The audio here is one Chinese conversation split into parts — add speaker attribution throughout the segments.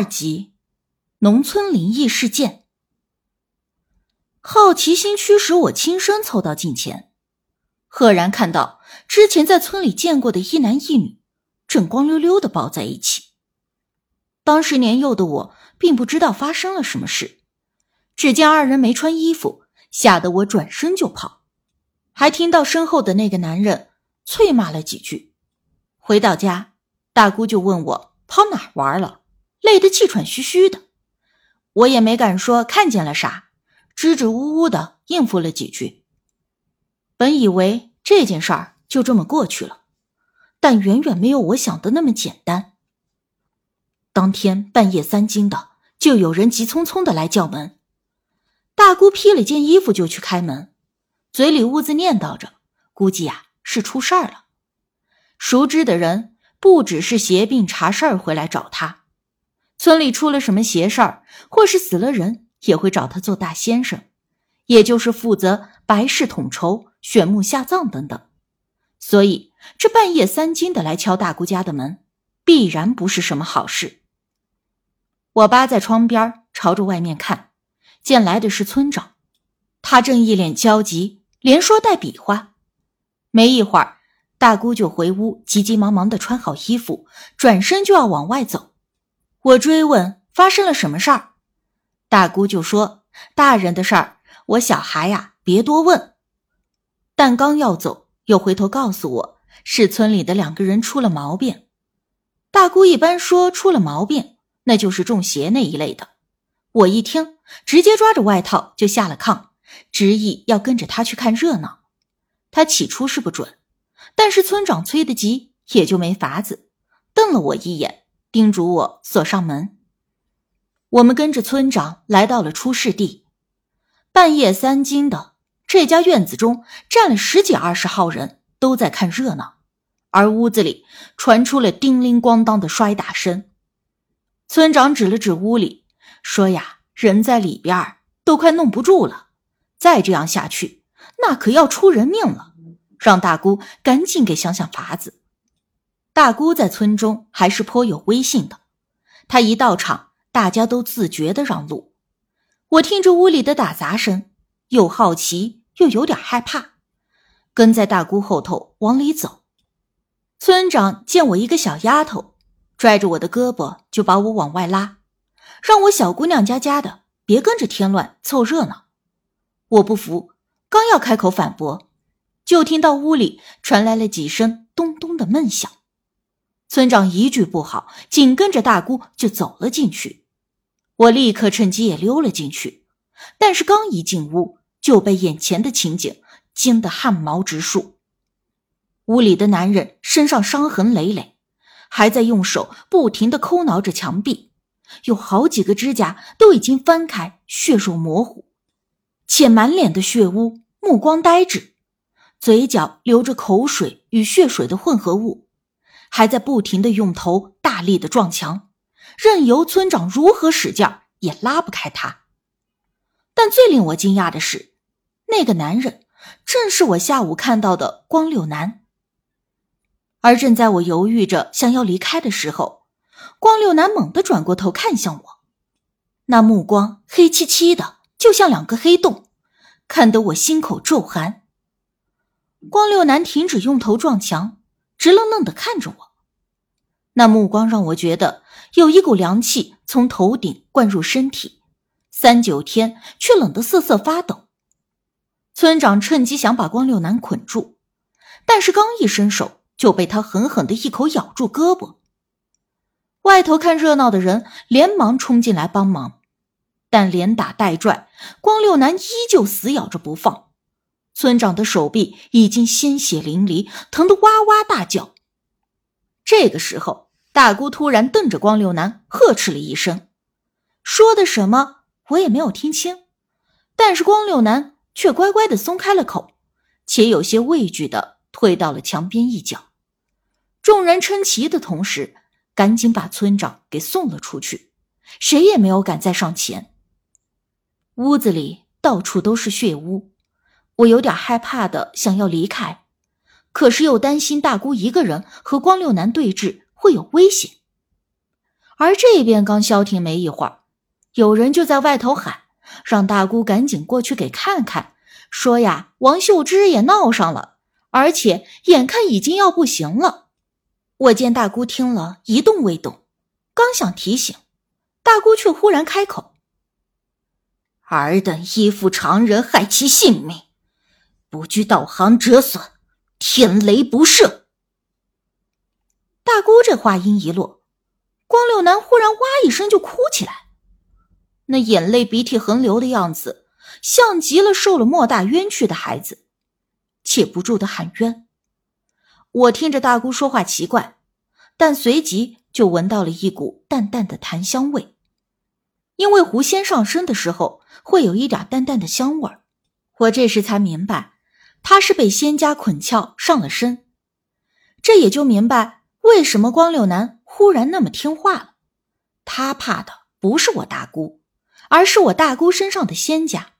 Speaker 1: 二集，农村灵异事件。好奇心驱使我亲身凑到近前，赫然看到之前在村里见过的一男一女，正光溜溜的抱在一起。当时年幼的我并不知道发生了什么事，只见二人没穿衣服，吓得我转身就跑，还听到身后的那个男人啐骂了几句。回到家，大姑就问我跑哪玩了。累得气喘吁吁的，我也没敢说看见了啥，支支吾吾的应付了几句。本以为这件事儿就这么过去了，但远远没有我想的那么简单。当天半夜三更的，就有人急匆匆的来叫门。大姑披了件衣服就去开门，嘴里兀自念叨着，估计呀是出事儿了。熟知的人不只是携病查事儿回来找他。村里出了什么邪事儿，或是死了人，也会找他做大先生，也就是负责白事统筹、选墓下葬等等。所以这半夜三更的来敲大姑家的门，必然不是什么好事。我扒在窗边朝着外面看，见来的是村长，他正一脸焦急，连说带比划。没一会儿，大姑就回屋，急急忙忙的穿好衣服，转身就要往外走。我追问发生了什么事儿，大姑就说：“大人的事儿，我小孩呀，别多问。”但刚要走，又回头告诉我是村里的两个人出了毛病。大姑一般说出了毛病，那就是中邪那一类的。我一听，直接抓着外套就下了炕，执意要跟着他去看热闹。他起初是不准，但是村长催得急，也就没法子，瞪了我一眼。叮嘱我锁上门。我们跟着村长来到了出事地，半夜三更的，这家院子中站了十几二十号人，都在看热闹，而屋子里传出了叮铃咣当的摔打声。村长指了指屋里，说：“呀，人在里边都快弄不住了，再这样下去，那可要出人命了，让大姑赶紧给想想法子。”大姑在村中还是颇有威信的，她一到场，大家都自觉的让路。我听着屋里的打杂声，又好奇又有点害怕，跟在大姑后头往里走。村长见我一个小丫头，拽着我的胳膊就把我往外拉，让我小姑娘家家的别跟着添乱凑热闹。我不服，刚要开口反驳，就听到屋里传来了几声咚咚的闷响。村长一句不好，紧跟着大姑就走了进去。我立刻趁机也溜了进去，但是刚一进屋，就被眼前的情景惊得汗毛直竖。屋里的男人身上伤痕累累，还在用手不停的抠挠着墙壁，有好几个指甲都已经翻开，血肉模糊，且满脸的血污，目光呆滞，嘴角流着口水与血水的混合物。还在不停的用头大力的撞墙，任由村长如何使劲也拉不开他。但最令我惊讶的是，那个男人正是我下午看到的光六男。而正在我犹豫着想要离开的时候，光六男猛地转过头看向我，那目光黑漆漆的，就像两个黑洞，看得我心口骤寒。光六男停止用头撞墙。直愣愣的看着我，那目光让我觉得有一股凉气从头顶灌入身体，三九天却冷得瑟瑟发抖。村长趁机想把光六男捆住，但是刚一伸手就被他狠狠的一口咬住胳膊。外头看热闹的人连忙冲进来帮忙，但连打带拽，光六男依旧死咬着不放。村长的手臂已经鲜血淋漓，疼得哇哇大叫。这个时候，大姑突然瞪着光六男，呵斥了一声，说的什么我也没有听清，但是光六男却乖乖的松开了口，且有些畏惧的退到了墙边一角。众人称奇的同时，赶紧把村长给送了出去，谁也没有敢再上前。屋子里到处都是血污。我有点害怕的想要离开，可是又担心大姑一个人和光六男对峙会有危险，而这边刚消停没一会儿，有人就在外头喊，让大姑赶紧过去给看看，说呀，王秀芝也闹上了，而且眼看已经要不行了。我见大姑听了一动未动，刚想提醒，大姑却忽然开口：“尔等依附常人，害其性命，不惧道行折损，天雷不赦。”大姑这话音一落，光六男忽然哇一声就哭起来，那眼泪鼻涕横流的样子，像极了受了莫大冤屈的孩子，且不住的喊冤。我听着大姑说话奇怪，但随即就闻到了一股淡淡的檀香味，因为狐仙上身的时候会有一点淡淡的香味儿。我这时才明白，他是被仙家捆翘上了身，这也就明白为什么光六男忽然那么听话了。他怕的不是我大姑，而是我大姑身上的仙家。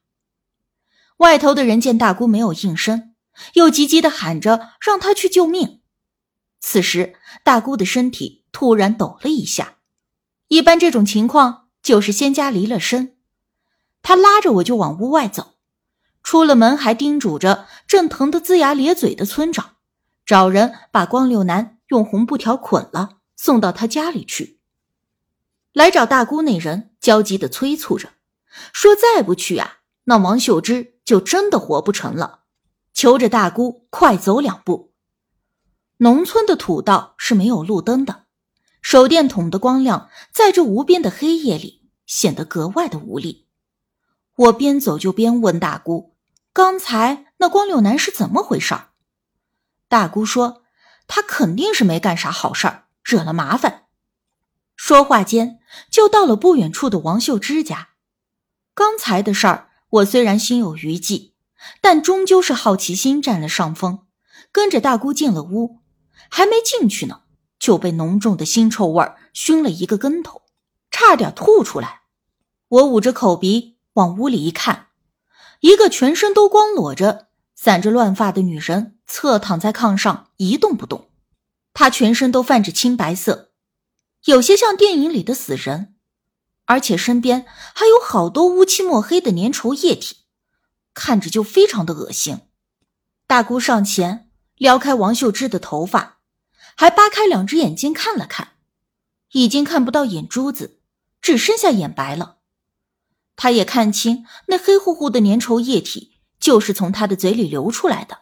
Speaker 1: 外头的人见大姑没有应声。又急急的喊着让他去救命。此时，大姑的身体突然抖了一下。一般这种情况就是仙家离了身。他拉着我就往屋外走，出了门还叮嘱着正疼得龇牙咧嘴的村长，找人把光六男用红布条捆了，送到他家里去。来找大姑那人焦急的催促着，说再不去啊，那王秀芝就真的活不成了。求着大姑快走两步。农村的土道是没有路灯的，手电筒的光亮在这无边的黑夜里显得格外的无力。我边走就边问大姑：“刚才那光六男是怎么回事？”大姑说：“他肯定是没干啥好事儿，惹了麻烦。”说话间就到了不远处的王秀芝家。刚才的事儿，我虽然心有余悸。但终究是好奇心占了上风，跟着大姑进了屋，还没进去呢，就被浓重的腥臭味熏了一个跟头，差点吐出来。我捂着口鼻往屋里一看，一个全身都光裸着、散着乱发的女人侧躺在炕上一动不动，她全身都泛着青白色，有些像电影里的死人，而且身边还有好多乌漆墨黑的粘稠液体。看着就非常的恶心。大姑上前撩开王秀芝的头发，还扒开两只眼睛看了看，已经看不到眼珠子，只剩下眼白了。他也看清那黑乎乎的粘稠液体就是从他的嘴里流出来的，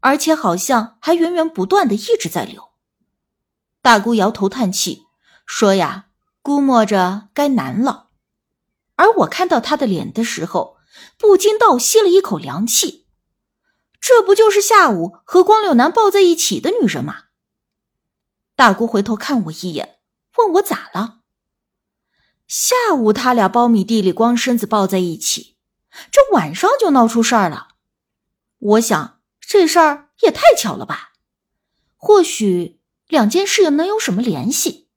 Speaker 1: 而且好像还源源不断的一直在流。大姑摇头叹气说：“呀，估摸着该难了。”而我看到他的脸的时候。不禁倒吸了一口凉气，这不就是下午和光六男抱在一起的女人吗？大姑回头看我一眼，问我咋了。下午他俩苞米地里光身子抱在一起，这晚上就闹出事儿了。我想这事儿也太巧了吧？或许两件事能有什么联系？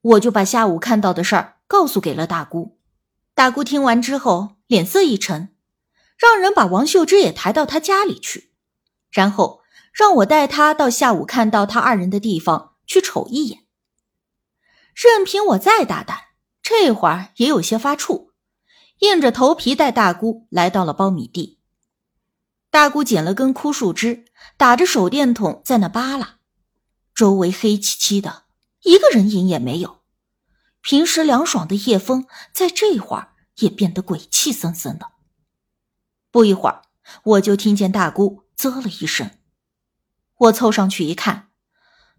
Speaker 1: 我就把下午看到的事儿告诉给了大姑。大姑听完之后。脸色一沉，让人把王秀芝也抬到她家里去，然后让我带她到下午看到他二人的地方去瞅一眼。任凭我再大胆，这会儿也有些发怵，硬着头皮带大姑来到了苞米地。大姑捡了根枯树枝，打着手电筒在那扒拉，周围黑漆漆的，一个人影也没有。平时凉爽的夜风，在这会儿。也变得鬼气森森的。不一会儿，我就听见大姑啧了一声。我凑上去一看，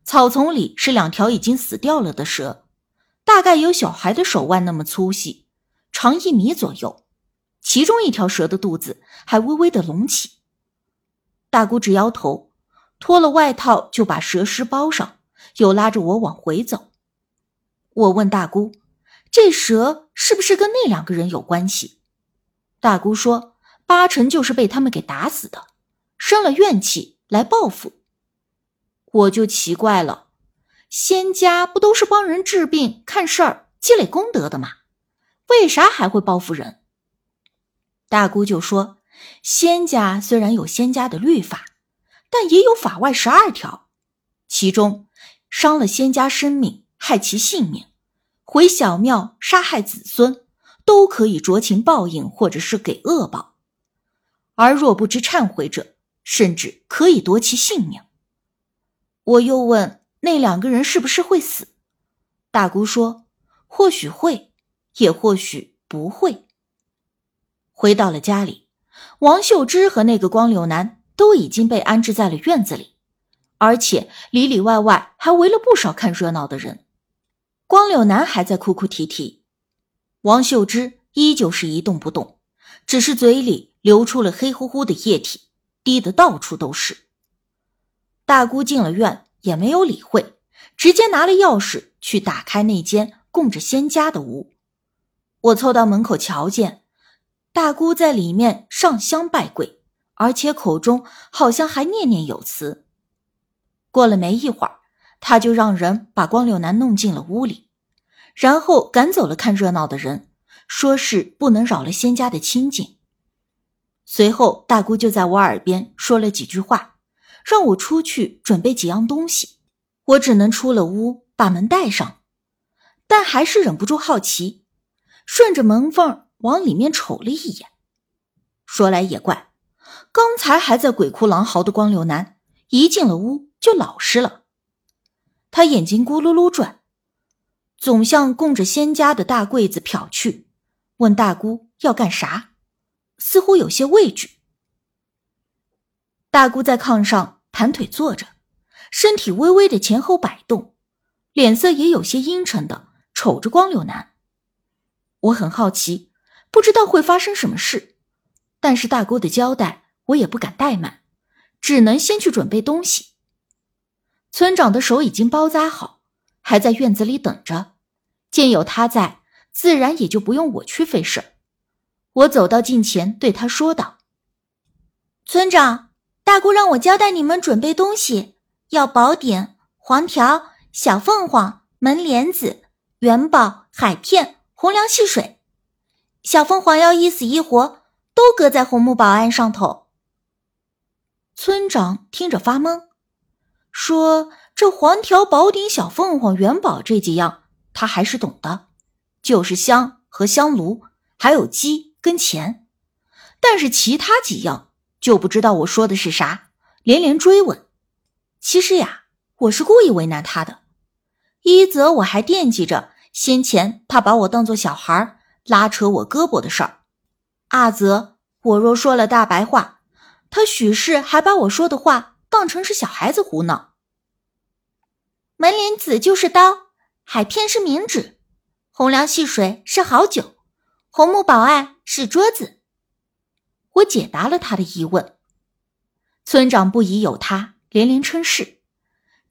Speaker 1: 草丛里是两条已经死掉了的蛇，大概有小孩的手腕那么粗细，长一米左右。其中一条蛇的肚子还微微的隆起。大姑直摇头，脱了外套就把蛇尸包上，又拉着我往回走。我问大姑。这蛇是不是跟那两个人有关系？大姑说，八成就是被他们给打死的，生了怨气来报复。我就奇怪了，仙家不都是帮人治病、看事儿、积累功德的吗？为啥还会报复人？大姑就说，仙家虽然有仙家的律法，但也有法外十二条，其中伤了仙家生命、害其性命。回小庙杀害子孙，都可以酌情报应，或者是给恶报；而若不知忏悔者，甚至可以夺其性命。我又问那两个人是不是会死？大姑说：“或许会，也或许不会。”回到了家里，王秀芝和那个光柳男都已经被安置在了院子里，而且里里外外还围了不少看热闹的人。光柳男还在哭哭啼啼，王秀芝依旧是一动不动，只是嘴里流出了黑乎乎的液体，滴得到处都是。大姑进了院也没有理会，直接拿了钥匙去打开那间供着仙家的屋。我凑到门口瞧见。大姑在里面上香拜跪，而且口中好像还念念有词。过了没一会儿，他就让人把光柳男弄进了屋里，然后赶走了看热闹的人，说是不能扰了仙家的清静。随后，大姑就在我耳边说了几句话，让我出去准备几样东西。我只能出了屋，把门带上，但还是忍不住好奇，顺着门缝。往里面瞅了一眼，说来也怪，刚才还在鬼哭狼嚎的光柳男，一进了屋就老实了。他眼睛咕噜噜转，总向供着仙家的大柜子瞟去，问大姑要干啥，似乎有些畏惧。大姑在炕上盘腿坐着，身体微微的前后摆动，脸色也有些阴沉的瞅着光柳男。我很好奇。不知道会发生什么事，但是大姑的交代我也不敢怠慢，只能先去准备东西。村长的手已经包扎好，还在院子里等着。见有他在，自然也就不用我去费事我走到近前，对他说道：“村长，大姑让我交代你们准备东西，要宝典、黄条、小凤凰、门帘子、元宝、海片、红粮细水。”小凤凰要一死一活，都搁在红木宝案上头。村长听着发懵，说：“这黄条、宝鼎、小凤凰、元宝这几样，他还是懂的，就是香和香炉，还有鸡跟钱。但是其他几样就不知道我说的是啥，连连追问。其实呀，我是故意为难他的。一则我还惦记着先前他把我当做小孩拉扯我胳膊的事儿，二则，我若说了大白话，他许是还把我说的话当成是小孩子胡闹。门帘子就是刀，海片是冥纸，红粮细水是好酒，红木宝案是桌子。我解答了他的疑问。村长不疑有他，连连称是，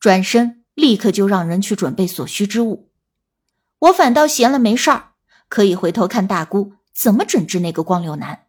Speaker 1: 转身立刻就让人去准备所需之物。我反倒闲了没事儿。可以回头看大姑怎么整治那个光流男。